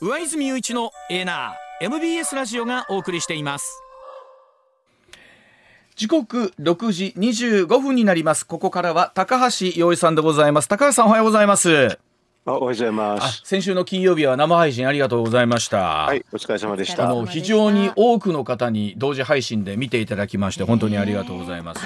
上泉雄一のエナー MBS ラジオがお送りしています。時刻6時25分になります。ここからは高橋洋一さんでございます。高橋さんおはようございます。おはようございます。先週の金曜日は生配信ありがとうございました。はいお疲れ様でした。あの非常に多くの方に同時配信で見ていただきまして本当にありがとうございます、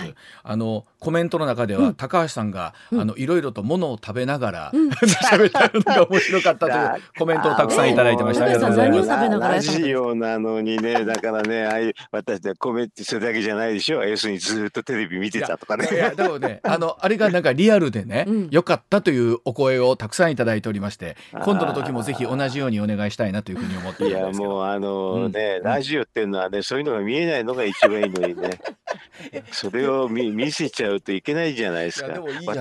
あのコメントの中では、高橋さんが、あのいろいろとものを食べながら 喋、ったのが面白かったというコメントをたくさんいただいてました、ありがとうございます。ラジオなのにねだからねあい私で。コメントそれだけじゃないで。しょ要するにずっとテレビ見てたとかねいやで。もねあのあれがなんかリアルで。ね、良かったというお声をたくさんいただいておりまして今度の時もぜひ同じようにお願いしたいなというふうに思っていやもうあのね、うん、ラジオっていうのはねそういうのが見えないのが一番いいのにね。それを見見せちゃうといけないじゃないですか。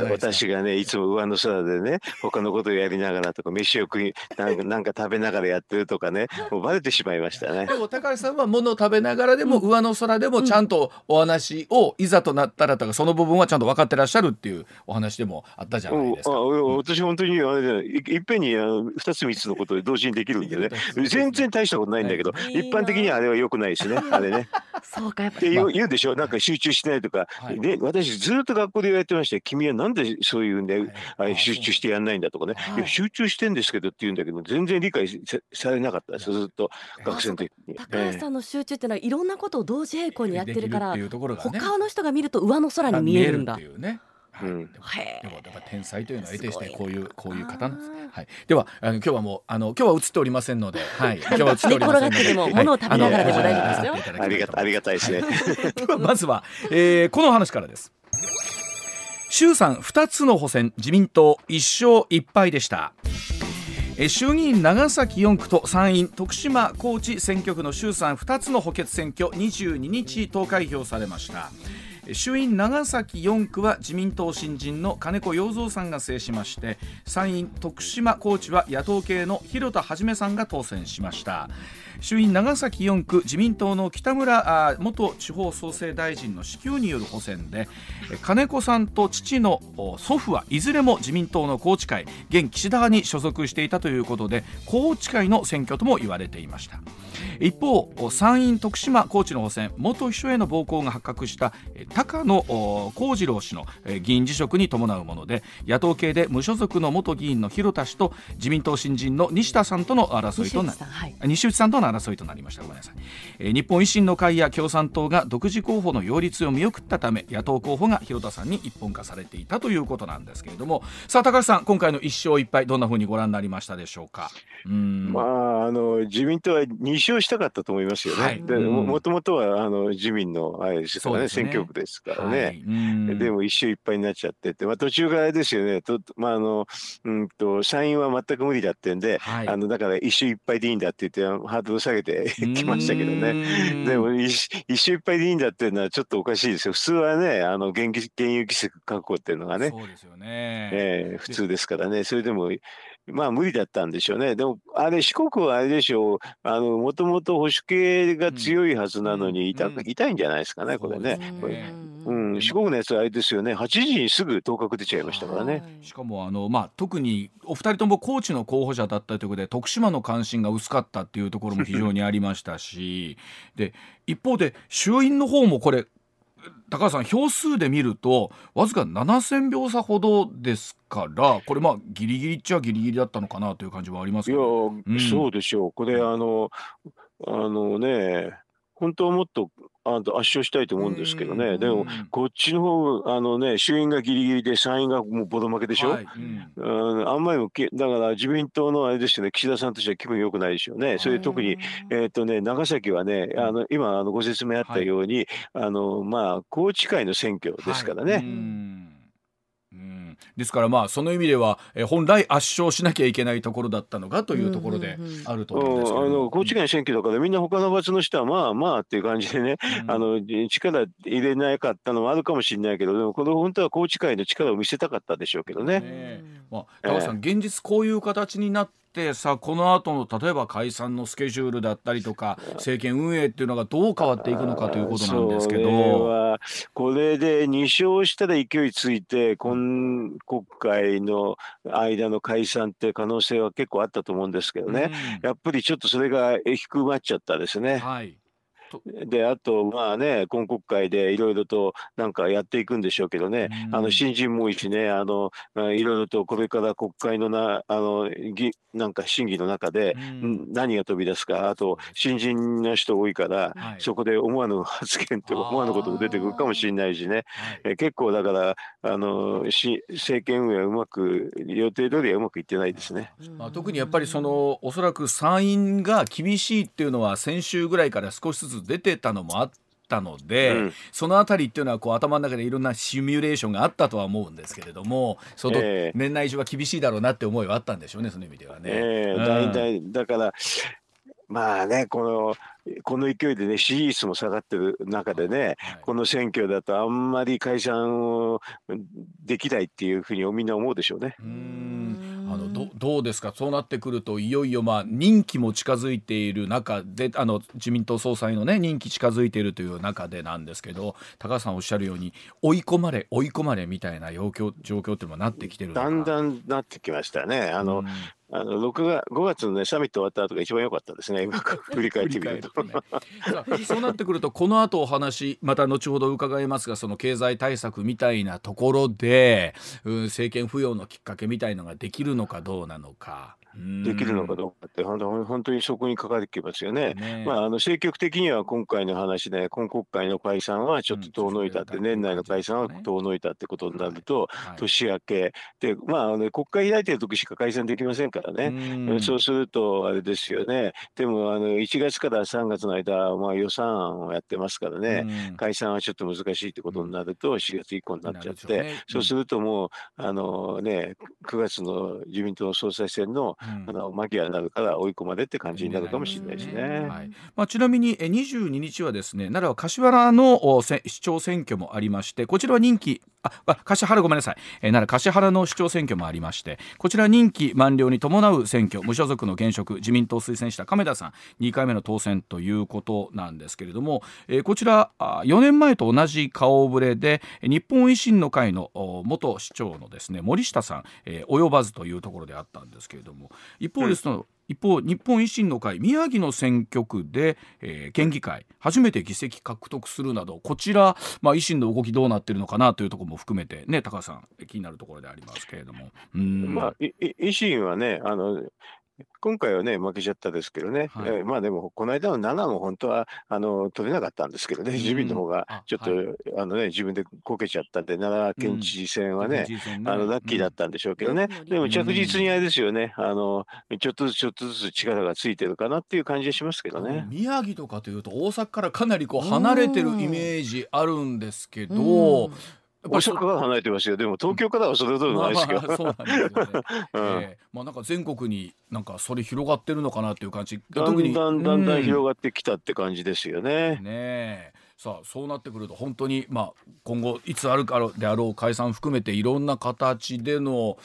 私がねいつも上の空でね他のことをやりながらとか飯を食いなんかなんか食べながらやってるとかねもうバレてしまいましたね。でも高橋さんは物を食べながらでも上の空でもちゃんとお話をいざとなったらとかその部分はちゃんと分かってらっしゃるっていうお話でもあったじゃないですか。私本当にあれいいっぺんに2つ3つのことで同時にできるんでね。全然大したことないんだけど、一般的にはあれはよくないですねあれね。そうかやっぱって言う言うでしょ？なんか集中してないとか、はい、で私ずっと学校で言われてまして君はなんでそういうんで、はい、集中してやんないんだとかね、い、や集中してんですけどって言うんだけど全然理解されなかったですずっと学生の時に。高橋さんの集中っていうのはいろんなことを同時並行にやってるから、ね、他の人が見ると上の空に見えるんだ。はい、うん、でもでも天才というのは得てしてこういうこういう方なんです。はい。ではあの今日はもうあの今日は映っておりませんので、はい。今日は映っておりませんので、でも物を食べながらでも大丈夫ですよ。ありがありがたいですね。ではまずは、えー、この話からです。衆参2つの補選自民党1勝1敗でした衆議院長崎4区と参院徳島高知選挙区の衆参2つの補欠選挙22日投開票されました衆院長崎4区は自民党新人の金子洋三さんが制しまして参院徳島高知は野党系の広田一さんが当選しました。衆院長崎4区自民党の北村元地方創生大臣の支給による補選で金子さんと父の祖父はいずれも自民党の高知会現岸田派に所属していたということで高知会の選挙とも言われていました。一方参院徳島高知の補選元秘書への暴行が発覚した高野幸次郎氏の議員辞職に伴うもので野党系で無所属の元議員の広田氏と自民党新人の西田さんとの争いとなり、はい、西内さんとの争いとなりました。ごめんなさい、えー、日本維新の会や共産党が独自候補の擁立を見送ったため野党候補が広田さんに一本化されていたということなんですけれども。さあ高橋さん今回の1勝1敗どんなふうにご覧になりましたでしょうか？うん。まああの自民党は2勝したかったと思いますよね、はい、でもともとはあの自民のあれですからね、ね、選挙区ですからね、はい、でも1勝1敗になっちゃってて、まあ、途中からですよね。と、まああのうんと、社員は全く無理だってんで、はい、あのだから1勝1敗でいいんだって言ってハードル下げて きましたけどね。でも一勝1敗でいいんだっていうのはちょっとおかしいですよ。普通はねあの原原油規制確保っていうのがね。そうですよね、えー、普通ですからね。それでもまあ無理だったんでしょうね。でも、あれ、四国はあれでしょう、あの、もともと保守系が強いはずなのに痛、うん、痛いんじゃないですかね、これね。これ。うん、四国のやつはあれですよね、8時にすぐ当確出ちゃいましたからね。しかも、あの、まあ、特にお二人とも高知の候補者だったということで、徳島の関心が薄かったっていうところも非常にありましたし、で、一方で、衆院の方もこれ、高橋さん票数で見るとわずか7000票差ほどですからこれまあギリギリっちゃギリギリだったのかなという感じはありますけど、いや、うん、そうでしょう。これあのあのね本当はもっとあ圧勝したいと思うんですけどね、でもこっちの方あのね衆院がギリギリで参院がもうボロ負けでしょ、はい。うん、あんまりもだから自民党のあれですよね。岸田さんとしては気分良くないでしょうね、それ特に、えーとね、長崎はねあの今あのご説明あったように、はい、あのまあ宏池会の選挙ですからね。はいですからまあその意味では、え本来圧勝しなきゃいけないところだったのかというところであると思うんですけど、あの高知県選挙だからみんな他の場所の人はまあまあっていう感じでね、うん、あの力入れなかったのもあるかもしれないけどでもこの本当は高知会の力を見せたかったでしょうけどね。ねまあ、高橋さん、えー、現実こういう形になっってさこの後の例えば解散のスケジュールだったりとか政権運営っていうのがどう変わっていくのかということなんですけど。これで2勝したら勢いついて今国会の間の解散って可能性は結構あったと思うんですけどね、うん、やっぱりちょっとそれが低くまっちゃったですね。はい であとまあね今国会でいろいろとなんかやっていくんでしょうけどね、うん、あの新人もいいしねあのいろいろとこれから国会のなあのぎなんか審議の中で、うん、何が飛び出すかあと新人の人多いから、はい、そこで思わぬ発言とか思わぬことも出てくるかもしれないしね、え結構だからあのし政権運営はうまく予定通りはうまくいってないですね、まあ、特にやっぱりそのおそらく参院が厳しいっていうのは先週ぐらいから少しずつ出てたのもあったので、うん、そのあたりっていうのはこう頭の中でいろんなシミュレーションがあったとは思うんですけれどもその年内中は厳しいだろうなって思いはあったんでしょうねその意味ではね。えー、うん、だからまあねこのこの勢いでね支持率も下がってる中でね、はい、この選挙だとあんまり解散をできないっていうふうにみんな思うでしょうね。うん。あのどどうですか？そうなってくるといよいよまあ任期も近づいている中であの自民党総裁のね任期近づいているという中でなんですけど高橋さんおっしゃるように追い込まれ追い込まれみたいな状況状況っていうのはなってきてるだんだんなってきましたね。あの、うんあの6月5月の、ね、サミット終わった後が一番良かったですね、今振り返ってみると。ね、そうなってくると、この後お話、また後ほど伺いますが、その経済対策みたいなところで、うん、政権浮揚のきっかけみたいのができるのかどうなのか。できるのかどうかって本当本当にそこにかかってきますよね。ね。まあ、あの積極的には今回の話で今国会の解散はちょっと遠のいたって、うん、年内の解散は遠のいたってことになると、はい、年明け。で、まあ、あの国会開いてる時しか解散できませんからね、うん、そうするとあれですよね。でもあの1月から3月の間、まあ、予算案をやってますからね、うん、解散はちょっと難しいってことになると4月以降になっちゃって、ね、そうするともうあの、ね、9月の自民党総裁選のあのマギアになるから追い込まれって感じになるかもしれないですね。はい、まあ、ちなみに22日はですね奈良は柏原の市長選挙もありましてこちらは任期あ柏原ごめんなさい、えー、奈良柏原の市長選挙もありましてこちら任期満了に伴う選挙無所属の現職自民党推薦した亀田さん2回目の当選ということなんですけれども、えー、こちら4年前と同じ顔ぶれで日本維新の会の元市長のですね森下さん、えー、及ばずというところであったんですけれども一方ですと、うん一方日本維新の会宮城の選挙区で、えー、県議会初めて議席獲得するなどこちら、まあ、維新の動きどうなってるのかなというところも含めてね高橋さん気になるところでありますけれども。まあ、維新はねあの今回はね、負けちゃったですけどね、はい、えー、まあでも、この間の7も本当はあの取れなかったんですけどね、自民の方が。ちょっと、はい、あのね、自分でこけちゃったんで、奈良県知事選はね、うん、あのラッキーだったんでしょうけどね、うん、でも着実にあれですよね、あの、ちょっとずつちょっとずつ力がついてるかなっていう感じがしますけどね。宮城とかというと、大阪からかなりこう離れてるイメージあるんですけど、大阪は離れてますよ。でも東京からはそれほどないですけど。まあ、そうなんですよね。うん、えー、まあなんか全国になんかそれ広がってるのかなっていう感じ。だんだんだんだん広がってきたって感じですよね。ねえ。さあそうなってくると本当に、まあ、今後いつあるかであろう解散含めていろんな形での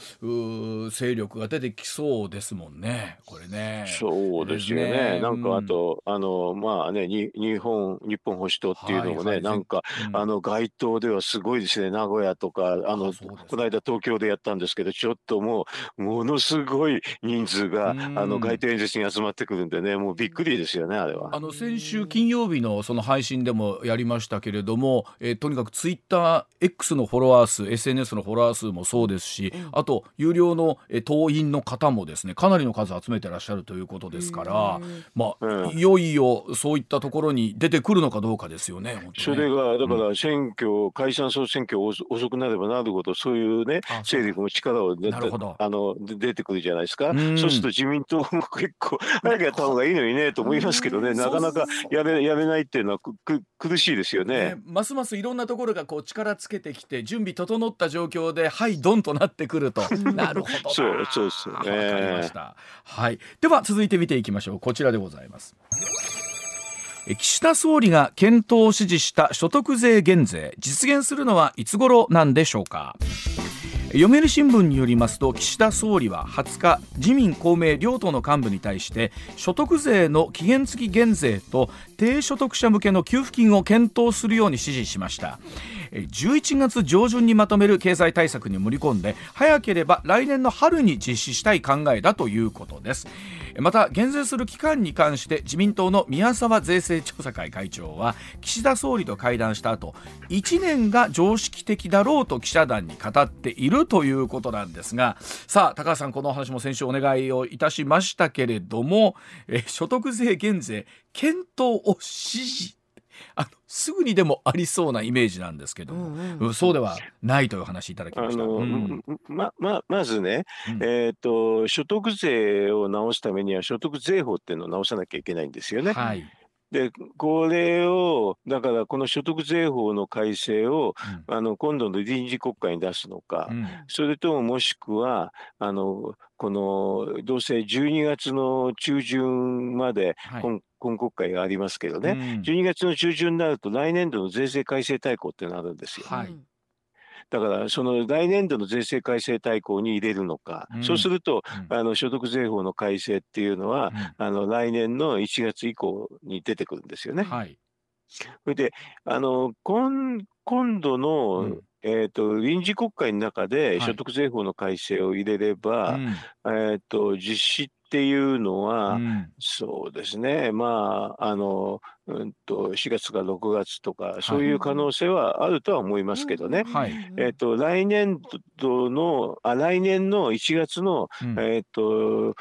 勢力が出てきそうですもんね。これね。そうですよね。ね。なんかあと、うん、あのまあねに日本日本保守党っていうのもね、はいはい、なんか、うん、あの街頭ではすごいですね。名古屋とかあのこの間東京でやったんですけどちょっともうものすごい人数が、うん、あの街頭演説に集まってくるんでねもうびっくりですよねあれは。あの先週金曜日のその配信でもやりましたけれども、えー、とにかくツイッター X のフォロワー数 SNS のフォロワー数もそうですし、うん、あと有料の、えー、党員の方もですねかなりの数集めてらっしゃるということですから、まあ、うん、いよいよそういったところに出てくるのかどうかですよね。ね。それがだから選挙、うん、解散総選挙遅くなればなるほどそういうね勢力も力を出あの出てくるじゃないですか、そうすると自民党も結構早くやった方がいいのにねと思いますけどね。なかなかやれやれないっていうのはく苦しいですよね、ね、ますますいろんなところがこう力つけてきて準備整った状況ではいドンとなってくると。なるほどそうそうそう、ね、かりました。はい。では続いて見ていきましょう。こちらでございます。岸田総理が検討を指示した所得税減税実現するのはいつ頃なんでしょうか？読売新聞によりますと岸田総理は20日自民公明両党の幹部に対して所得税の期限付き減税と低所得者向けの給付金を検討するように指示しました。11月上旬にまとめる経済対策に盛り込んで早ければ来年の春に実施したい考えだということです。また減税する期間に関して自民党の宮沢税制調査会会長は岸田総理と会談した後1年が常識的だろうと記者団に語っているということなんですがさあ高橋さんこのお話も先週お願いをいたしましたけれどもえ所得税減税検討を指示あのすぐにでもありそうなイメージなんですけども、うんうん、そうではないという話いただきました。あの、うん、まままずね、うん、えっ、ー、と所得税を直すためには所得税法っていうのを直さなきゃいけないんですよね。はい。でこれをだからこの所得税法の改正を、うん、あの今度の臨時国会に出すのか、うん、それとももしくはあのこのどうせ12月の中旬まで、はい、今国会がありますけどね、うん、12月の中旬になると来年度の税制改正大綱っていうのがあるんですよ。はい。だからその来年度の税制改正大綱に入れるのか、うん、そうすると、うん、あの所得税法の改正っていうのは、うん、あの来年の1月以降に出てくるんですよね。はい、それであの今今度の、えーと、臨時国会の中で所得税法の改正を入れれば、はい、えーと実施っていうのは、うん、そうですね、まあ、あの、うんと、4月か6月とか、そういう可能性はあるとは思いますけどね。はい、えっ、ー、と、来年度の、あ、来年の1月の、うん、えっ、ー、と、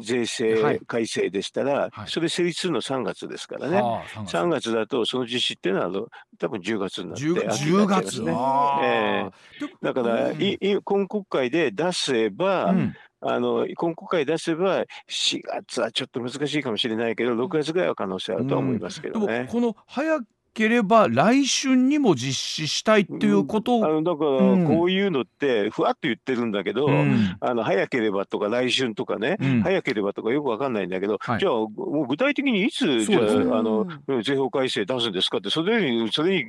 税制改正でしたら、はい、それ成立するの3月ですからね。はあ、3, 月。だと、その実施っていうのは、多分10月になって、ね、10, 月。ね。え。ー、だから、うん、い今国会で出せば、うんあの今国会出せば4月はちょっと難しいかもしれないけど6月ぐらいは可能性あるとは思いますけどね。この早ければ来春にも実施したいっていうことを、あのだからこういうのってふわっと言ってるんだけど、うん、あの早ければとか来春とかね、うん、早ければとかよくわかんないんだけど、はい、じゃあもう具体的にいつじゃあ,、あの税法改正出すんですかってそれにそれに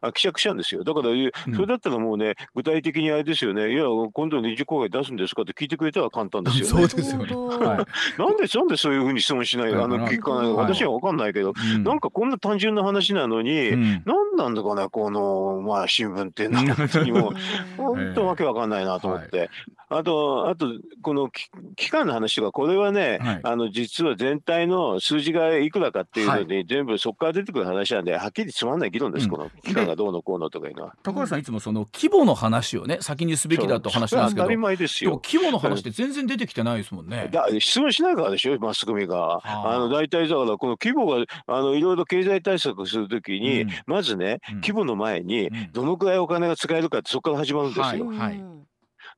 あ希釈したんですよ。だから、それだったらもうね具体的にあれですよね。いや今度の臨時公開出すんですかって聞いてくれたら簡単ですよね。そうですよね、はい、なんでなんでそういうふうに質問しないあの聞かない。私はわかんないけど、うん、なんかこんな単純な話なの？に、うん、何なんだかね、この、まあ、新聞っていうの。は、本当にもう、本当わけわかんないなと思って。あと、あと、この期間の話とか、これはね、はい、あの、実は全体の数字がいくらかっていうのに、全部そこから出てくる話なんで、はっきりつまんない議論です、うん、この期間がどうのこうのとかいうのは。高橋さん、いつもその規模の話をね、先にすべきだと話なんですけど、当たり前ですよ。規模の話って全然出てきてないですもんね。だ質問しないからでしょ、マスコミが。あの、大体だから、この規模が、あの、いろいろ経済対策するときに、うん、まずね、規模の前に、どのくらいお金が使えるかって、そこから始まるんですよ。はい、はい。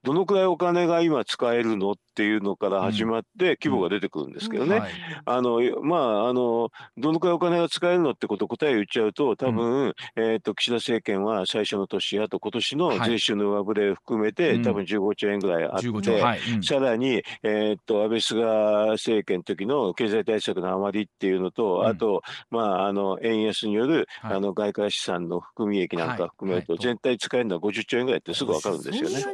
どのくらいお金が今使えるのっていうのから始まって規模が出てくるんですけどね、あのまああのどのくらいお金が使えるのってこと答えを言っちゃうと多分、うん、えーと、岸田政権は最初の年あと今年の税収の上振れを含めて、はい、多分15兆円ぐらいあって、さらに、えーと、安倍菅政権の時の経済対策の余りっていうのと、うん、あと、まあ、あの円安による、はい、あの外貨資産の含み益なんか含めると、全体使えるのは50兆円ぐらいってすぐ分かるんですよね。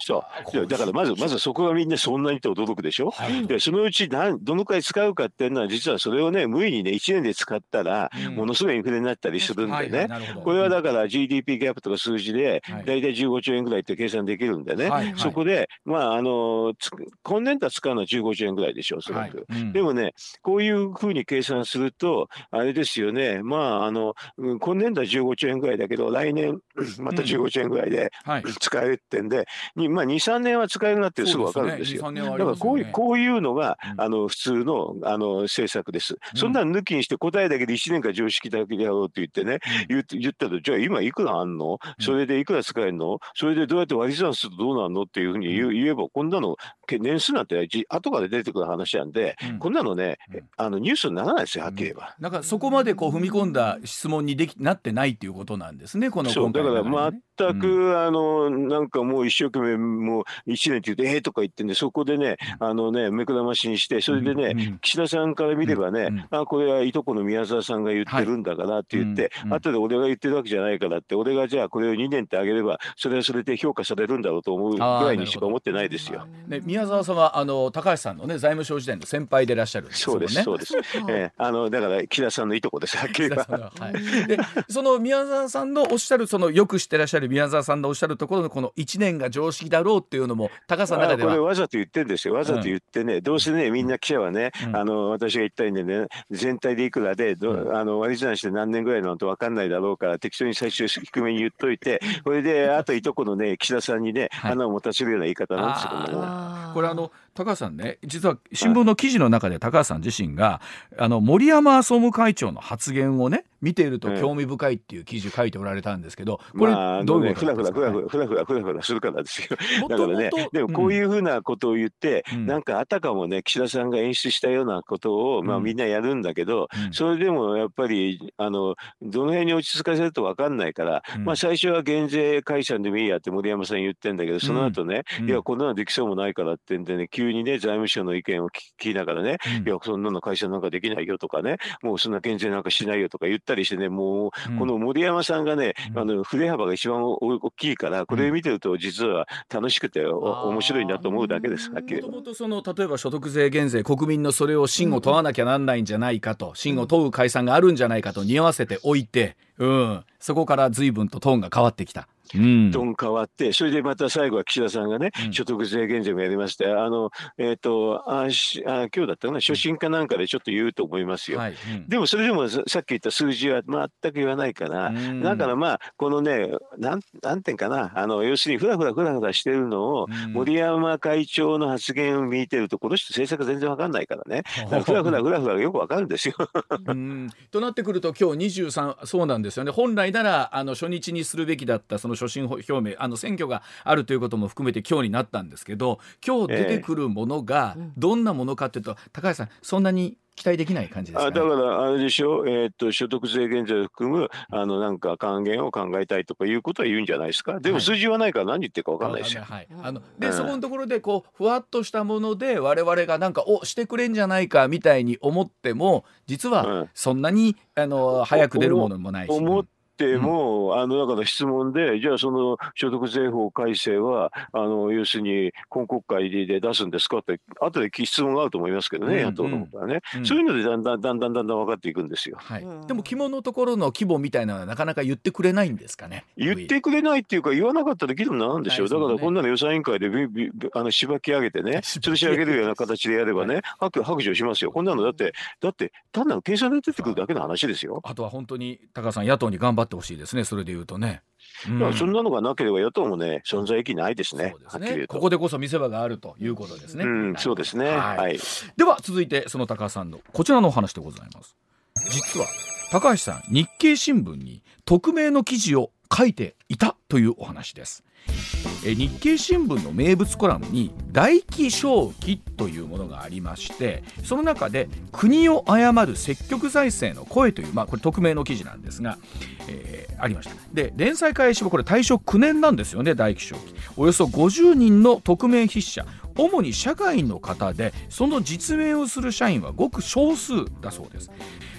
そう。だからまずまずそこがみんなそんなにと驚くでしょ、はい、でそのうち何どのくらい使うかっていうのは実はそれをね無理にね1年で使ったらものすごいインフレになったりするんでね、これはだから GDP ギャップとか数字で大体15兆円ぐらいって計算できるんでね、はいそこでまああの今年度は使うのは15兆円ぐらいでしょうおそらく、はい。うん、でもねこういうふうに計算するとあれですよね。まああの今年度は15兆円ぐらいだけど来年また15兆円ぐらいで使えるってんで、にまあ23 3年は使えるなってすぐ分かるんですよ。すね、だからこういうこういうのが、あの普通のあの政策です。そんなの抜きにして答えだけで1年間常識だけでやろうって言ってね、言って言ったらじゃあ今いくらあんの？それでいくら使えるの？それでどうやって割り算するとどうなんのっていうふうに言えばこんなの年数なんて後から出てくる話なんで、こんなのね、あのニュースにならないですよはっきり言えば。なんかそこまでこう踏み込んだ質問にできなってないっていうことなんですねこのそうだからま全く、あのなんかもう一生懸命もう1年って言って「えー」とか言ってんでそこでねあのね目くらましにしてそれでね、岸田さんから見ればね、あこれはいとこの宮沢さんが言ってるんだからって言って、はい、後で俺が言ってるわけじゃないからって俺がじゃあこれを2年ってあげればそれはそれで評価されるんだろうと思うぐらいにしか思ってないですよ。ね、宮沢さんはあの高橋さんのね財務省時代の先輩でいらっしゃる、ね、そうですそうです。えー、あのだから木田さんのいとこですはっきり言は。い、でその宮沢さんのおっしゃるそのよく知ってらっしゃる宮沢さんのおっしゃるところのこの1年が常識だろうっていうのも高さの中では。これわざと言ってんですよ。わざと言ってね、うん、どうせねみんな記者はね、うん、あの私が言ったようにね全体でいくらでど、うん、あの割り算して何年ぐらいのと分かんないだろうから適当に最終低めに言っといてこれであといとこのね岸田さんにね、はい、花を持たせるような言い方なんですけどね。これあの高橋さんね実は新聞の記事の中で高橋さん自身があの森山総務会長の発言をね見ていると興味深いっていう記事書いておられたんですけど、これどういうことですか、ふらふらふらふらふらふらするからですよ。だからねでもこういうふうなことを言って、うん、なんかあたかもね岸田さんが演出したようなことを、まあ、みんなやるんだけど、うん、それでもやっぱりあのどの辺に落ち着かせると分かんないから、うん、まあ、最初は減税解散でもいいやって森山さん言ってんだけどその後ね、いやこんなのできそうもないからってんでね急にね財務省の意見を聞きながらね、いやそんなの会社なんかできないよとかねもうそんな減税なんかしないよとか言ったりしてねもうこの森山さんがね、あの振れ幅が一番大きいからこれ見てると実は楽しくて面白いなと思うだけですもともとその例えば所得税減税国民のそれを真を問わなきゃなんないんじゃないかと真を問う解散があるんじゃないかと匂わせておいて、うん、そこから随分とトーンが変わってきた。どん。変わって、それでまた最後は岸田さんがね、うん、所得税減税もやりまして、あの、えっ、ー、と、あしあ今日だったかな、初心かなんかでちょっと言うと思いますよ。はい。うん、でもそれでもさっき言った数字は全く言わないから、だからまあ、このね、なん、なんていうかな、あの、要するにふらふらふらふらしてるのを、森山会長の発言を見てると、この人政策全然わかんないからね、らふらふらふらふらよくわかるんですよ。となってくると、今日23、そうなんですよね。本来なら、あの、初日にするべきだった、その所信表明あの選挙があるということも含めて今日になったんですけど今日出てくるものがどんなものかというと、高橋さんそんなに期待できない感じですか、ね、あだからあれでしょ、えー、っと所得税減税を含むあのなんか還元を考えたいとかいうことは言うんじゃないですか？でも数字はないから何言ってるか分かんないですよ。はい、あので、うん、そこのところでこうふわっとしたもので我々がなんかおしてくれんじゃないかみたいに思っても実はそんなに、あの早く出るものもないし。思っても、うん、あの中の質問で、じゃあその所得税法改正は、あの要するに今国会で出すんですかって、後で質問があると思いますけどね、うん、野党の方からね、うん、そういうのでだんだんだんだんだんだん分かっていくんですよ。はい、でも、肝のところの規模みたいなのは、なかなか言ってくれないんですかね？言ってくれないっていうか、言わなかったら議論なんでしょう、だからこんなの予算委員会でびびあのしばき上げてね、吊るし上げるような形でやればね、白白状しますよ、こんなのだって、だって、単なる計算で出てくるだけの話ですよ。あとは本当に高橋さん、野党に頑張ってほしいですね、それで言うとね。うん、そんなのがなければ与党もね存在意義ないですね。すねここでこそ見せ場があるということですね。うん、そうですね。はい。はい、では続いてその高橋さんのこちらのお話でございます。実は高橋さん日経新聞に匿名の記事を書いていたというお話です。え日経新聞の名物コラムに「大気正気」というものがありましてその中で「国を誤る積極財政の声」という、まあ、これ匿名の記事なんですが、えー、ありました。で連載開始はこれ大正9年なんですよね大気正気。およそ50人の匿名筆者。主に社会の方でその実名をする社員はごく少数だそうです。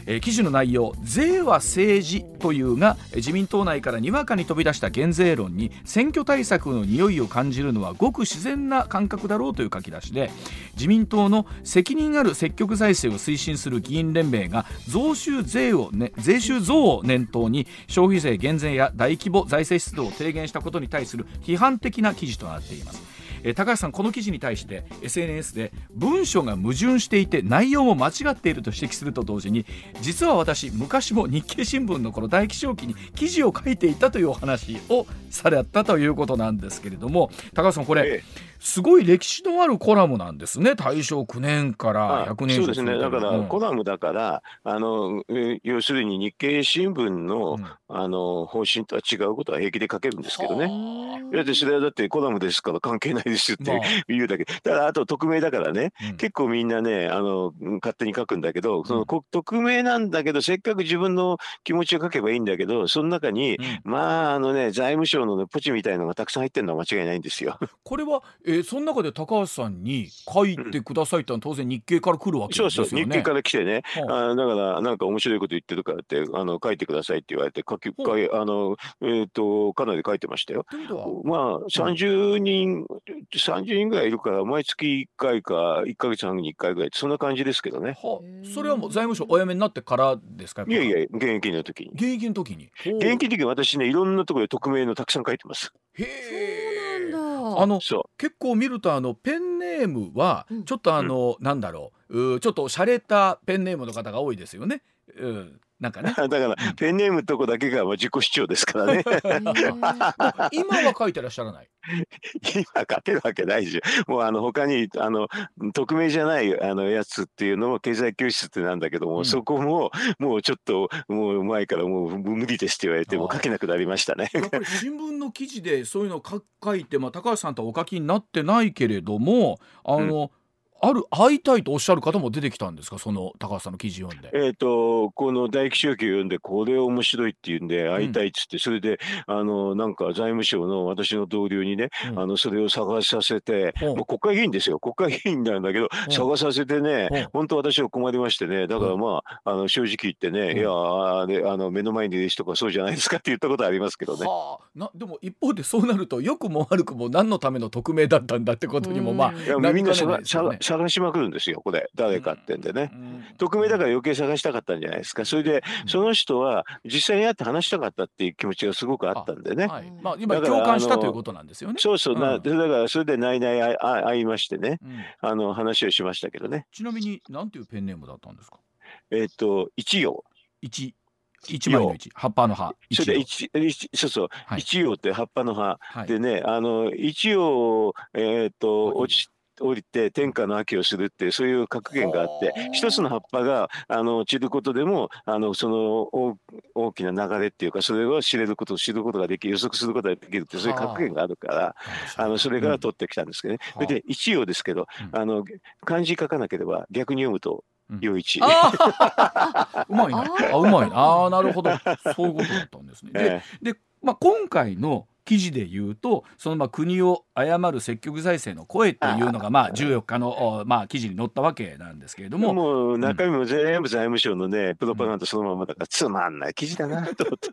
えー、記事の内容「税は政治」というが自民党内からにわかに飛び出した減税論に選挙対策の匂いを感じるのはごく自然な感覚だろうという書き出しで自民党の責任ある積極財政を推進する議員連盟が増収税を、ね、税収増を念頭に消費税減税や大規模財政出動を提言したことに対する批判的な記事となっています。えー、高橋さんこの記事に対して SNS で文章が矛盾していて内容も間違っていると指摘すると同時に実は私昔も日経新聞のこの大気象期に記事を書いていたというお話をされたということなんですけれども高橋さんこれ、すごい歴史のあるコラムなんですね。大正9年から100年そうですね。だから、コラムだからあの要するに日経新聞の、うん、あの方針とは違うことは平気で書けるんですけどね。いやそれはだってコラムですから関係ないですって 言うだけ、ただあと匿名だからね、うん、結構みんなねあの勝手に書くんだけど、その匿名なんだけどせっかく自分の気持ちを書けばいいんだけどその中に、うん、まああのね財務省の、ね、ポチみたいのがたくさん入ってるのは間違いないんですよ。これは、えー、その中で高橋さんに書いてくださいってのは当然日経から来るわけですよね。そうそう日経から来てね、あだからなんか面白いこと言ってるからってあの書いてくださいって言われて書き書いあのえっ、ー、とかなり書いてましたよ。まあ30人30人ぐらいいるから毎月1回か1か月半に1回ぐらいそんな感じですけどね。はあ、それはもう財務省お辞めになってからですかいやいや現役の時に。現役の時に。現役の時に私ねいろんなところで匿名のたくさん書いてます。へえ。あの結構見るとあのペンネームはちょっとあの、うん、なんだろうちょっと洒落たペンネームの方が多いですよね。うん、なんかね。だから、ペンネームとこだけが自己主張ですからね。今は書いてらっしゃらない？今書けるわけないじゃん。もうあの他にあの匿名じゃないあのやつっていうのも経済教室ってなんだけども、うん、そこももうちょっともう前からもう無理ですって言われても書けなくなりましたね。やっぱり新聞の記事でそういうのを書いて、まあ高橋さんとお書きになってないけれども、あの、うんある会いたいとおっしゃる方も出てきたんですか？その高橋さんの記事読んで。えっ、ー、とこの大気象記を読んでこれ面白いっていうんで会いたいっつって、うん、それであのなんか財務省の私の同僚にね、うん、あのそれを探させて、う。ん、もう国会議員ですよ。国会議員なんだけど、探させてね、本当私は困りましてねだからまああの正直言ってね、いやああの目の前にいる人がそうじゃないですかって言ったことありますけどね。はあ、なでも一方でそうなると良くも悪くも何のための匿名だったんだってことにもまあ、いやみんな探しまくるんですよこれ誰かってんでね、匿名だから余計探したかったんじゃないですか。それでその人は実際に会って話したかったっていう気持ちがすごくあったんでね、はい、まあ、今共感したということなんですよね。そうそう、なだからそれで内々会いましてね、あの話をしましたけどね。ちなみに何ていうペンネームだったんですか？えっ、と一葉。一一枚の一。葉。っぱの葉。それで一そうそう、はい、一葉って葉っぱの葉、はい、でねあの一葉えっ、と落ち降りて天下の秋をするっていうそういう格言があって一つの葉っぱがあの散ることでもあのその大きな流れっていうかそれを知れること知ることができる予測することができるってそういう格言があるからあのそれから取ってきたんですけどね。それで一葉ですけどあの漢字書かなければ逆に読むと陽一。うまいな。あ、うまいな。ああ、なるほど。そういうことだったんですね。で、で、まあ、今回の記事で言うとそのまあ国を誤る積極財政の声というのがまあ14日のまあ記事に載ったわけなんですけれども。もう中身も全部財務省のねプロパガンダそのままだからつまんない記事だな と思って。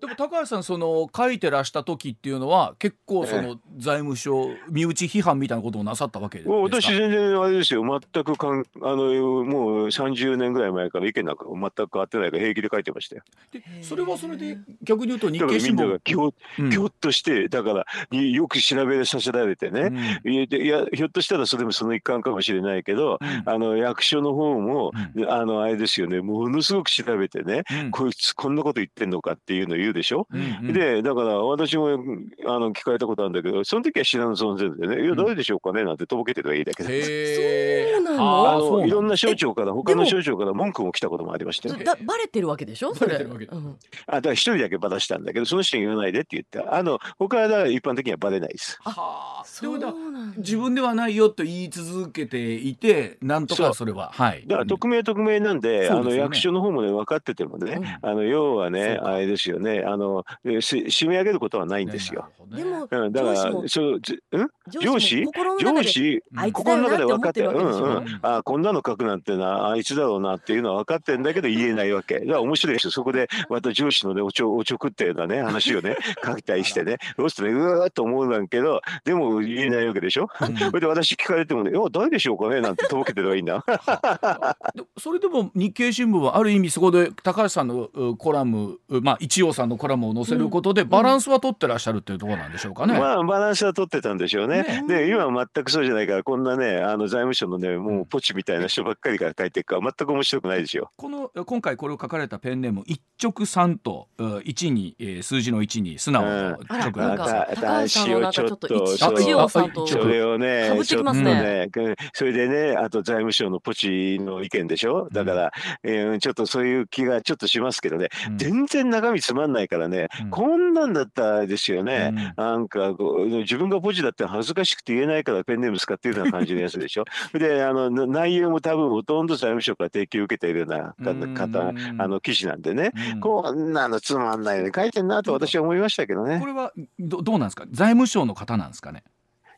でも高橋さんその書いてらした時っていうのは結構その財務省身内批判みたいなことをなさったわけですか？私全然あれですよ。全くかんあのもう30年ぐらい前から意見なんか全く変わってないから平気で書いてましたよ。でそれはそれで逆に言うと日経新聞ぎょ、うん、としてだからよく調べさせられてね、うん、いやひょっとしたらそれもその一環かもしれないけど、うん、あの役所の方も、うん、あのあれですよね。ものすごく調べてね、こいつこんなこと言ってんのかっていうのを言うでしょ？うんうん、でだから私もあの聞かれたことあるんだけどその時は知らぬ存ぜでね「いや誰でしょうかね?」なんてとぼけてればいいだけで。そうなの？あのいろんな省庁から他の省庁から文句も来たこともありましたよ、ね。バレてるわけでしょ？それ。うん、あだから一人だけばらしたんだけどその人に言わないでって言ってあの他はだから一般的にはバレないです。あそうだ。自分ではないよと言い続けていてなんとかそれは。はい。だから匿名匿名なんで、うん、あの役所の方もね分かっててもね、うん、あの要はねあれですよね。あの締め上げることはないんですよ。ね、でも、うん、だからそううん？上司上司？心の中で分かってる。うんうん。あこんなの書くなんてなあいつだろうなっていうのは分かってるんだけど言えないわけ。だから面白いですよ。そこでまた上司のねおちょおちょくっていうようなね話をね 書きたりしてね。そうするとねうわーっと思うんだけどでも言えないわけでしょ、うん、それで私聞かれてもね「いや誰でしょうかね?」なんてとぼけてればいいんだそれでも日経新聞はある意味そこで高橋さんのコラムまあ一葉さんのコラムを載せることでバランスは取ってらっしゃるっていうところなんでしょうかね。まあバランスは取ってたんでしょうね。ねで今は全くそうじゃないからこんなねあの財務省のねもうポチみたいな人ばっかりから書いてるから全く面白くないですよ。この今回これを書かれたペンネーム一直さんと一に、えー、数字の一に素直な直なんか高橋さんのちょっと一応さんとそれをねかぶってきますね、それでねあと財務省のポチの意見でしょ？だから、うん、えー、ちょっとそういう気がちょっとしますけどね、うん、全然中身つまんないからね、うん、こんなんだったですよね、なんか自分がポチだって恥ずかしくて言えないからペンネーム使ってるような感じのやつでしょ？であの内容も多分ほとんど財務省から提供受けているような方あの記事なんでね、こんなのつまんないように書いてんなと私は思いましたけどね。これはどどうなんですか？財務省の方なんですかね。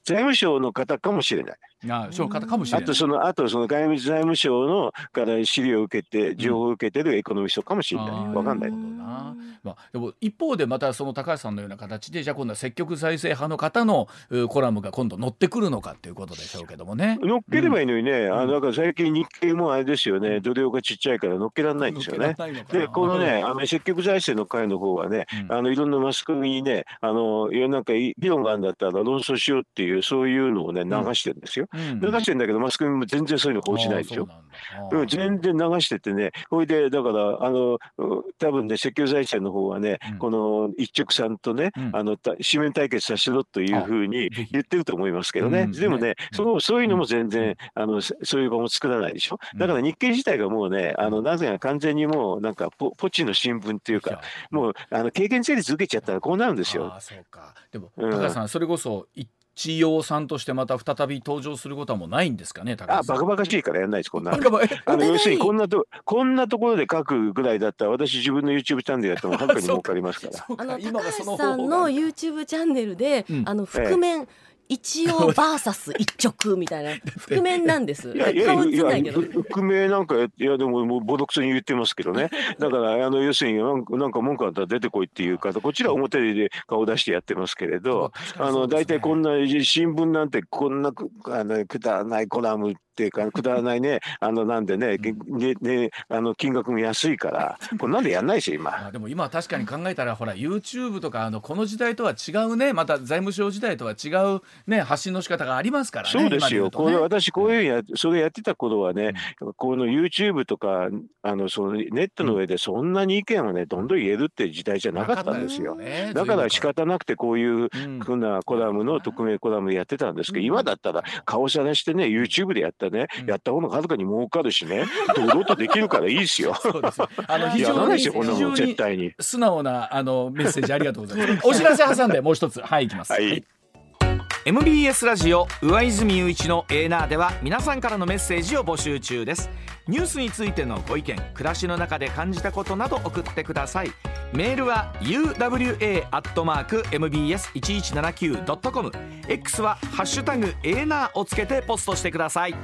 財務省の方かもしれない。あその方かもしれない。あとその、あとその外務財務省のから資料を受けて、情報を受けてるエコノミストかもしれない。わ、かんない。な。まあ、でも一方でまたその高橋さんのような形で、じゃあ今度は積極財政派の方のコラムが今度乗ってくるのかっていうことでしょうけどもね。乗っければいいのにね、うん、あのだから最近日経もあれですよね、度量がちっちゃいから乗っけられないんですよね。で、このね、あの積極財政の会の方はね、うん、あのいろんなマスコミにね、あのいやなんか議論があるんだったら論争しようっていうそういうのをね流してるんですよ。うん、流してるんだけどマスコミも全然そういうの報じないでしょ。全然流しててね、ほいでだからあの多分ね積極財政の方はね、この一直さんとね、あの紙面対決させろというふうに言ってると思いますけどね。でもね、そのそういうのも全然あのそういう場も作らないでしょ。だから日経自体がもうね、あのなぜか完全にもうなんかポポチの新聞っていうか、もうあの経験成立受けちゃったらこうなるんですよ。あそうか。でも高橋さん、それこそ一葉さんとしてまた再び登場することはもうないんですかね、あ、バカバカしいからやらないです、こんな。あの要するにこんなと、こんなところで書くぐらいだったら、私自分の YouTube チャンネルやってもはるかに儲かりますから。あの高橋さんの YouTube チャンネルで、うん、あの覆面、ええ一応バーサス一直みたいな 覆面なんです。いやいやいや覆面なんかいやでももうボロクソに言ってますけどね。だからあの要するになんか文句あったら出てこいっていうかこちら表で顔出してやってますけれど、あの大体こんな新聞なんてこんなあのくだらないコラムっていうか くだらないねあのなんでね,、ねねあの金額も安いから これなんでやんないし今。でも今確かに考えたらほら YouTube とかあのこの時代とは違うねまた財務省時代とは違うね発信の仕方がありますからね。そうですよ。ね、これ私こういうや、それやってた頃はね、うん、この YouTube とかあのそのネットの上でそんなに意見をねどんどん言えるって時代じゃなかったんですよ。ね、だから仕方なくてこういうふうなコラムの匿名コラムやってたんですけど、今だったら顔さらしてね YouTube でやったね、やった方がはるかに儲かるしね。堂々とできるからいいですよ。そうです。あの 非常に絶対に。素直なあのメッセージありがとうございます。お知らせ挟んでもう一つ。はいいきます。はい MBS ラジオ上泉雄一のエーナーでは皆さんからのメッセージを募集中です。ニュースについてのご意見暮らしの中で感じたことなど送ってください。メールは uwa.mbs1179.com X はハッシュタグエーナーをつけてポストしてください。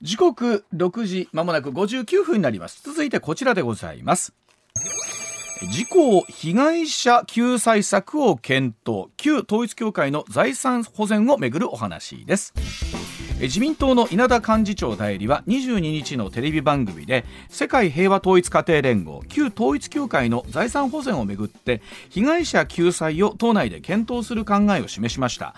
時刻6時まもなく59分になります。続いてこちらでございます。事故被害者救済策を検討。旧統一教会の財産保全をめぐるお話です。自民党の稲田幹事長代理は22日のテレビ番組で世界平和統一家庭連合旧統一教会の財産保全をめぐって被害者救済を党内で検討する考えを示しました。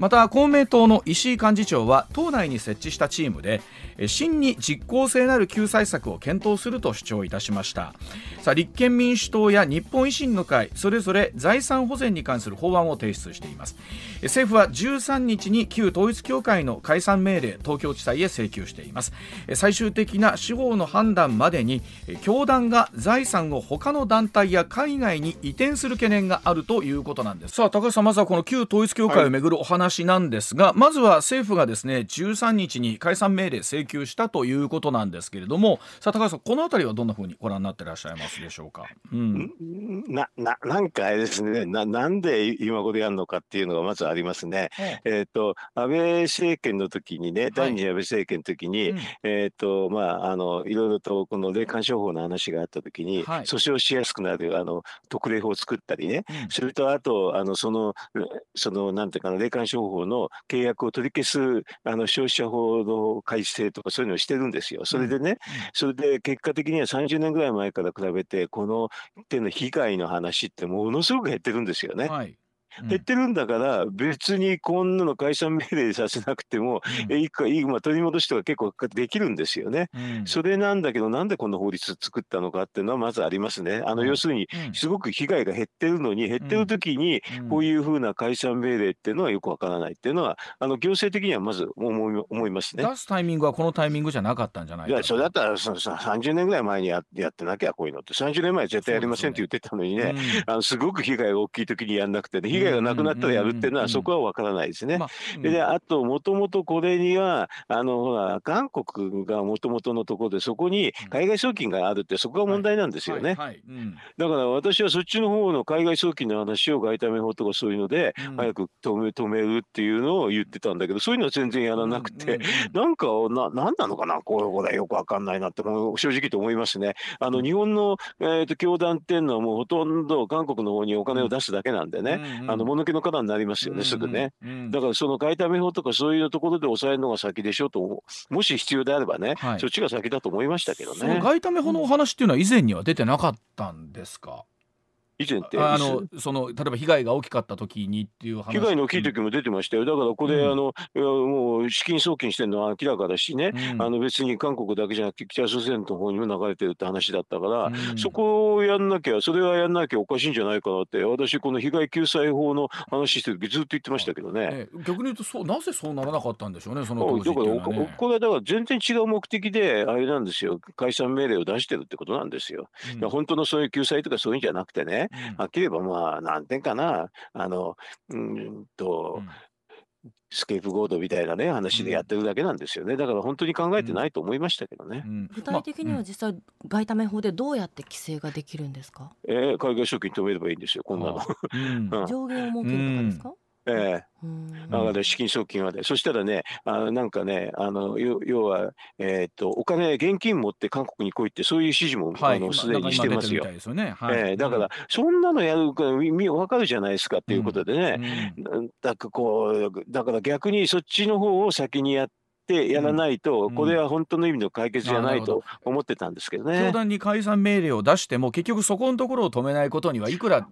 また公明党の石井幹事長は党内に設置したチームで真に実効性なる救済策を検討すると主張いたしました。さあ立憲民主党や日本維新の会それぞれ財産保全に関する法案を提出しています。政府は13日に旧統一教会の解散命令東京地裁へ請求しています。最終的な司法の判断までに教団が財産を他の団体や海外に移転する懸念があるということなんです。さあ高橋さんまずはこの旧統一教会をめぐるお話なんですが、はい、まずは政府がですね13日に解散命令請求したということなんですけれどもさあ高橋さんこの辺りはどんなふうにご覧になってらっしゃいますでしょうか、うん、なななんかあれですね。ななんで今頃やるのかっていうのがまずありますね。えっ、ー、と安倍政権の時にね、第二次安倍政権の時に、うん、えっ、ー、とまああのいろいろとこの霊感商法の話があった時に、はい、訴訟しやすくなるあの特例法を作ったりね、うん、それとあとあのそのそのなんていうかな霊感商法の契約を取り消すあの消費者法の改正とかそういうのをしてるんですよ。それでね、うん、それで結果的には30年ぐらい前から比べてこの手の被害の話ってものすごく減ってるんですよね。はい減ってるんだから別にこんなの解散命令させなくても、うん、いいかいい、まあ、取り戻しとか結構できるんですよね、うん、それなんだけどなんでこんな法律作ったのかっていうのはまずありますね。あの、要するにすごく被害が減ってるのに減ってる時にこういうふうな解散命令っていうのはよくわからないっていうのはあの行政的にはまず思い思いますね。出すタイミングはこのタイミングじゃなかったんじゃないいやそれだったらその30年ぐらい前にややってなきゃこういうのって。30年前絶対やりませんって言ってたのにね、あのすごく被害が大きい時にやんなくて、ね、被害がなくなったらやるっていうのはそこはわからないですね。であともともとこれにはあのほら韓国がもともとのところでそこに海外送金があるってそこが問題なんですよね。だから私はそっちの方の海外送金の話を外為法とかそういうので早く止め止めるっていうのを言ってたんだけどそういうのは全然やらなくて、なんかな何なのかな？こういうことはよくわかんないなって正直と思いますね。あの日本の、えーと、教団っていうのはもうほとんど韓国の方にお金を出すだけなんでね、あの物気の方になりますよね、すぐね。だからその外為法とかそういうところで抑えるのが先でしょうと、もし必要であればね、はい、そっちが先だと思いましたけどね。外為法のお話っていうのは以前には出てなかったんですか？以前ってあのその例えば被害が大きかった時にっていう話。被害の大きい時も出てましたよ。だからこれ、うん、あのもう資金送金してるのは明らかだしね、うん、あの別に韓国だけじゃなくて北朝鮮の方にも流れてるって話だったから、うん、そこをやんなきゃそれはやんなきゃおかしいんじゃないかなって私この被害救済法の話してる時ずっと言ってましたけどね、逆に言うとそうなぜそうならなかったんでしょうねその当時、ね、だからこれはだから全然違う目的であれなんですよ。解散命令を出してるってことなんですよ、本当のそういう救済とかそういうんじゃなくてね、はっきり言えばまあ、なんていうかな、あの、うんと、スケープゴードみたいなね話でやってるだけなんですよね、だから本当に考えてないと思いましたけどね、うん。うん、具体的には実際外為法でどうやって規制ができるんですか、えー、海外賞金止めればいいんですよこんなの、上限を設けるとかですか、ええ。だから資金送金はね、そしたらね、あなんかね、あの要は、えー、っとお金、現金持って韓国に来いって、そういう指示も、はい、あのすでにしてますよ。すねはい、えー、だから、そんなのやるから分かるじゃないですかっていうことでね、うん、だからこうだから逆にそっちの方を先にやっってやらないと、これは本当の意味の解決じゃないと思ってたんですけどね。教団に解散命令を出しても結局そこのところを止めないことにはいくら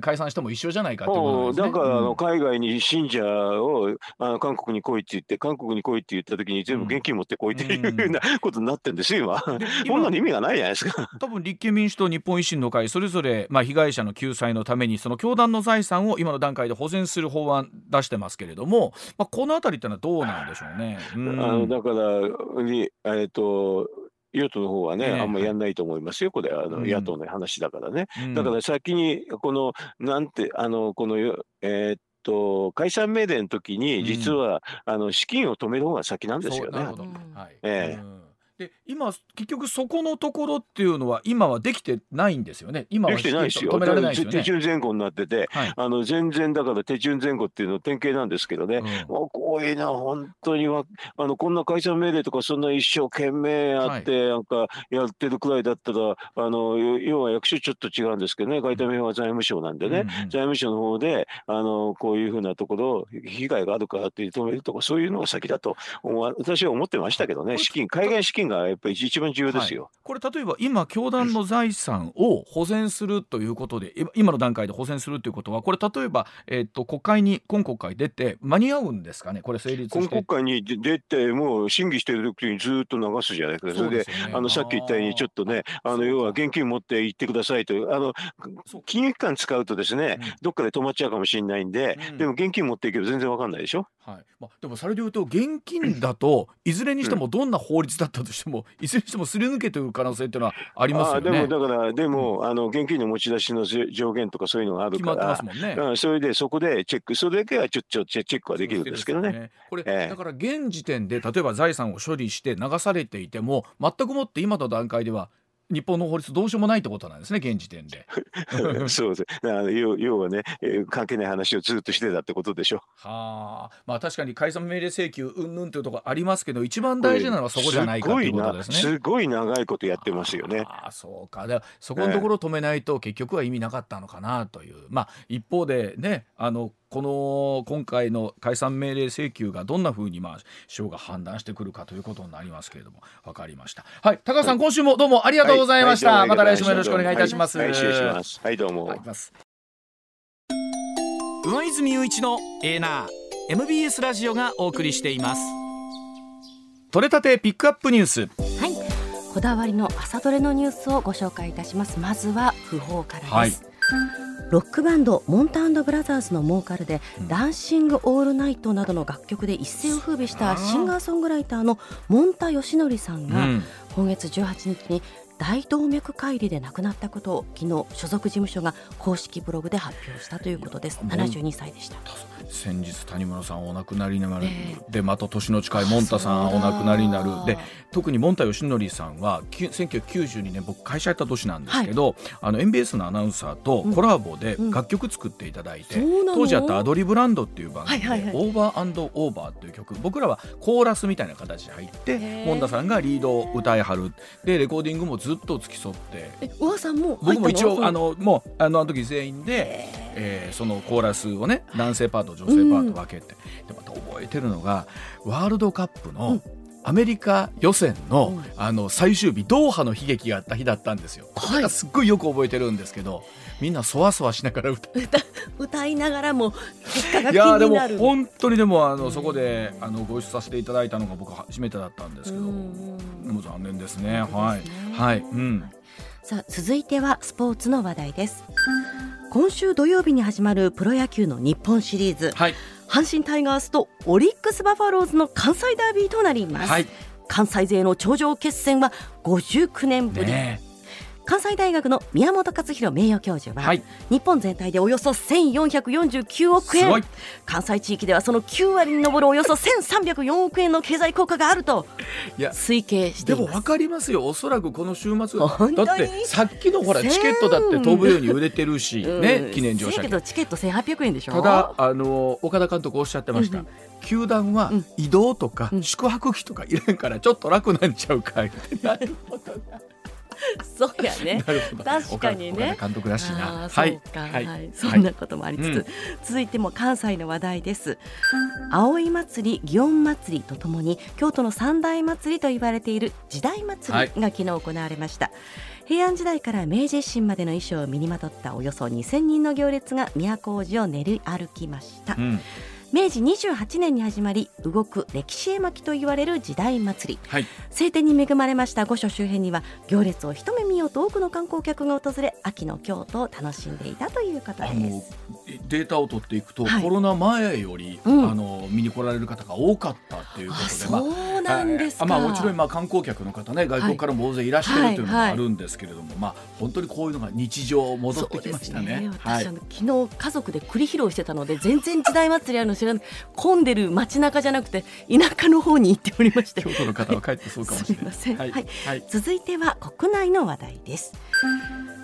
解散しても一緒じゃないかってことですね。だからあの海外に信者をあの韓国に来いって言って韓国に来いって言った時に全部現金持ってこいっていうふうなことになってるんですよ今。こんなの意味がないじゃないですか。多分立憲民主党日本維新の会それぞれまあ被害者の救済のためにその教団の財産を今の段階で保全する法案出してますけれども、まあこのあたりってのはどうなんでしょうね。うん、あのだからに、えっと、与党の方はね、あんまりやんないと思いますよ、これあの、野党の話だからね。だから先に、この、なんて、あの、この、えー、っと、解散命令の時に、実は、あの、資金を止める方が先なんですよね。ええで今結局そこのところっていうのは今はできてないんですよね。今はできてないですよ。止められないですよね。手順前後になってて、はい、あの全然だから手順前後っていうの典型なんですけどね。うん、もうこういうな本当にはあのこんな解散命令とかそんな一生懸命やって、なんかやってるくらいだったらあの要は役所ちょっと違うんですけどね。外為は財務省なんでね、うんうん、財務省の方であのこういうふうなところ被害があるからって止めるとかそういうのが先だと私は思ってましたけどね。資金海外資金がやっぱり一番重要ですよ、はい、これ例えば今教団の財産を保全するということで今の段階で保全するということはこれ例えば、えーと、国会に今国会出て間に合うんですかね？これ成立今国会に出てもう審議している時にずっと流すじゃないか。それで、ね、あのさっき言ったようにちょっとねあの要は現金持って行ってくださいというあの金融機関使うとですね、うん、どっかで止まっちゃうかもしれないんで、うん、でも現金持っていけば全然わかんないでしょ？はい。まあ、でもそれでいうと現金だと いずれにしてもどんな法律だったとしてもいずれにしてもすり抜けてる可能性っていうのはありますよね。でもだからでも、うん、あの現金の持ち出しの上限とかそういうのがあるから、ね、うん、それでそこでチェックそれだけはちょっとチェックはできるんですけどね。ねこれ、えー、だから現時点で例えば財産を処理して流されていても全くもって今の段階では日本の法律どうしようもないってことなんですね現時点で。そうですあの要要はね、えー、関係ない話をずっとしてたってことでしょ。はあまあ確かに解散命令請求うんぬんというところありますけど一番大事なのはそこじゃないかということですね。すごい長いことやってますよね。あそうかでそこのところ止めないと結局は意味なかったのかなという、まあ一方でねあのこの今回の解散命令請求がどんなふうにまあ司法が判断してくるかということになりますけれども分かりました。はい高橋さん、はい、今週もどうもありがとうございました、はい、また来週もよろしくお願いいたします、はい、はい、はい、どうも、はい上泉雄一のエーナー MBS ラジオがお送りしています。取れたてピックアップニュース。はい。こだわりの朝どれのニュースをご紹介いたします。まずは訃報からです、はいロックバンドモンタブラザーズのモーカルで、うん、ダンシング・オールナイトなどの楽曲で一世を風靡したシンガーソングライターのモンタヨシノリさんが、今月18日に大動脈解離で亡くなったことを昨日所属事務所が公式ブログで発表したということです。72歳でした。先日谷村さんお亡くなりになる、えー、でまた年の近いモンタさんお亡くなりになる。で特にモンタ義則さんは1992年僕会社やった年なんですけど、はい、あの MBS のアナウンサーとコラボで楽曲作っていただいて、うんうん、当時あったアドリブランドっていう番組で、はいはいはい、オーバーオーバーという曲僕らはコーラスみたいな形で入ってモンタさんがリードを歌いはる。でレコーディングもずっと付き添って。えうわさんも僕も一応あのもうあの時全員で、えー、そのコーラスをね男性パート女性パート分けて、うん、でまた覚えてるのがワールドカップの、アメリカ予選のうん、あの最終日ドーハの悲劇があった日だったんですよ。はい、すっごいよく覚えてるんですけどみんなそわそわしながら歌 歌いながらも結果がいやでも本当にでもあの、そこであのご一緒させていただいたのが僕初めてだったんですけど、でも残念ですね。すね。はい。はい、うん。さあ続いてはスポーツの話題です。今週土曜日に始まるプロ野球の日本シリーズ、はい、阪神タイガースとオリックスバファローズの関西ダービーとなります、はい、関西勢の頂上決戦は59年ぶり、ね関西大学の宮本勝弘名誉教授は、はい、日本全体でおよそ1449億円。関西地域ではその9割に上るおよそ1304億円の経済効果があると推計してでも分かりますよ。おそらくこの週末だってさっきのほらチケットだって飛ぶように売れてるし、ね記念乗車券。チケット1800円でしょ？ただあの岡田監督おっしゃってました、うん球団は移動とか宿泊費とか入れんからちょっと楽なんちゃうかいな。るほどそうやね。確かにね。監督らしいな。はい。はい。そんなこともありつつ、続いても関西の話題です。葵祭り、祇園祭りとともに京都の三大祭りと言われている時代祭りが昨日行われました。平安時代から明治維新までの衣装を身にまとったおよそ2000人の行列が都大路を練り歩きました。うん明治28年に始まり動く歴史絵巻と言われる時代祭り、はい、晴天に恵まれました御所周辺には行列を一目見ようと多くの観光客が訪れ秋の京都を楽しんでいたということです。データを取っていくと、はい、コロナ前より、うん、あの見に来られる方が多かったっていうことでそうなんですまあ、もちろんまあ観光客の方ね外国からも大勢いらっしゃるというのもあるんですけれども、まあ本当にこういうのが日常戻ってきましたね。ね。私、はい、昨日家族で栗披露してたので全然時代祭りあるの知らない混んでる街中じゃなくて田舎の方に行っておりまして。京都の方は帰ってそうかもしれません、はい、はい、続いては国内の話題です。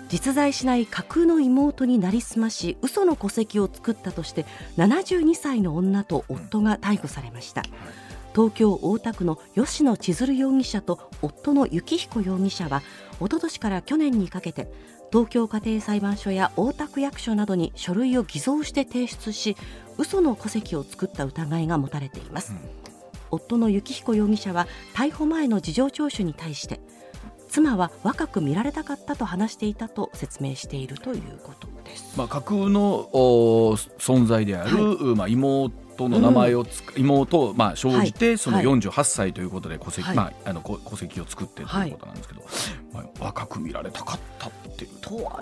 実在しない架空の妹になりすまし嘘の戸籍を作ったとして72歳の女と夫が逮捕されました、東京大田区の吉野千鶴容疑者と夫の幸彦容疑者はおととしから去年にかけて東京家庭裁判所や大田区役所などに書類を偽造して提出し嘘の戸籍を作った疑いが持たれています、うん、夫の幸彦容疑者は逮捕前の事情聴取に対して妻は若く見られたかったと話していたと説明しているということです。まあ、架空の存在である、はい、まあ、妹の名前をつ、うん、妹をまあ生じて、その48歳ということで戸籍、はい、まあ、あの戸籍を作ってということなんですけど、はい、まあ、若く見られたかったっていうとは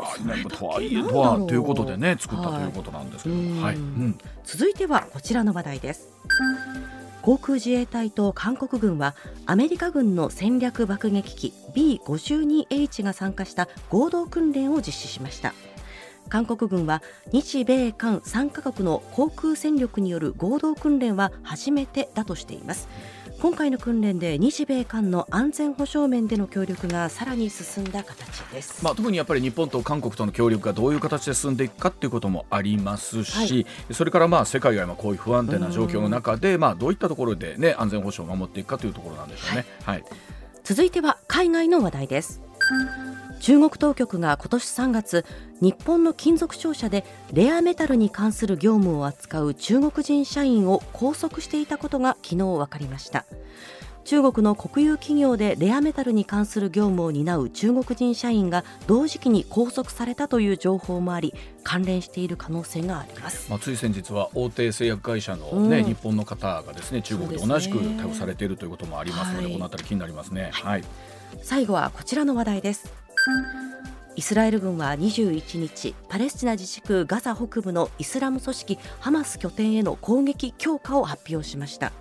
とはいえとはということでね作ったということなんですけど、はい、うん、続いてはこちらの話題です。航空自衛隊と韓国軍はアメリカ軍の戦略爆撃機 B52H が参加した合同訓練を実施しました韓国軍は日米韓3カ国の航空戦力による合同訓練は初めてだとしています今回の訓練で日米韓の安全保障面での協力がさらに進んだ形です、まあ、特にやっぱり日本と韓国との協力がどういう形で進んでいくかということもありますし、はい、それからまあ世界が今こういう不安定な状況の中で、まあ、どういったところで、ね、安全保障を守っていくかというところなんでしょうね。はい、はい、続いては海外の話題です。中国当局が今年3月日本の金属商社でレアメタルに関する業務を扱う中国人社員を拘束していたことが昨日分かりました。中国の国有企業でレアメタルに関する業務を担う中国人社員が同時期に拘束されたという情報もあり関連している可能性があります、まあ、つい先日は大手製薬会社のね、うん、日本の方がですね中国で同じく逮捕されているということもありますので、はい、このあたり気になりますね、はい、最後はこちらの話題ですイスラエル軍は21日パレスチナ自治区ガザ北部のイスラム組織ハマス拠点への攻撃強化を発表しました、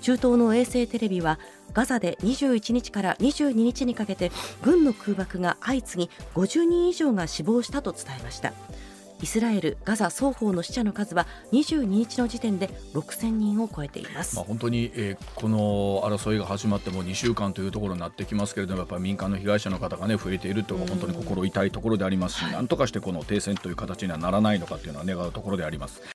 中東の衛星テレビはガザで21日から22日にかけて軍の空爆が相次ぎ50人以上が死亡したと伝えました。イスラエル、ガザ双方の死者の数は22日の時点で6000人を超えています、まあ、本当に、えー、この争いが始まっても2週間というところになってきますけれどもやっぱり民間の被害者の方が、ね、増えているというのは本当に心痛いところでありますし、なんとかしてこの停戦という形にはならないのかというのは願うところであります。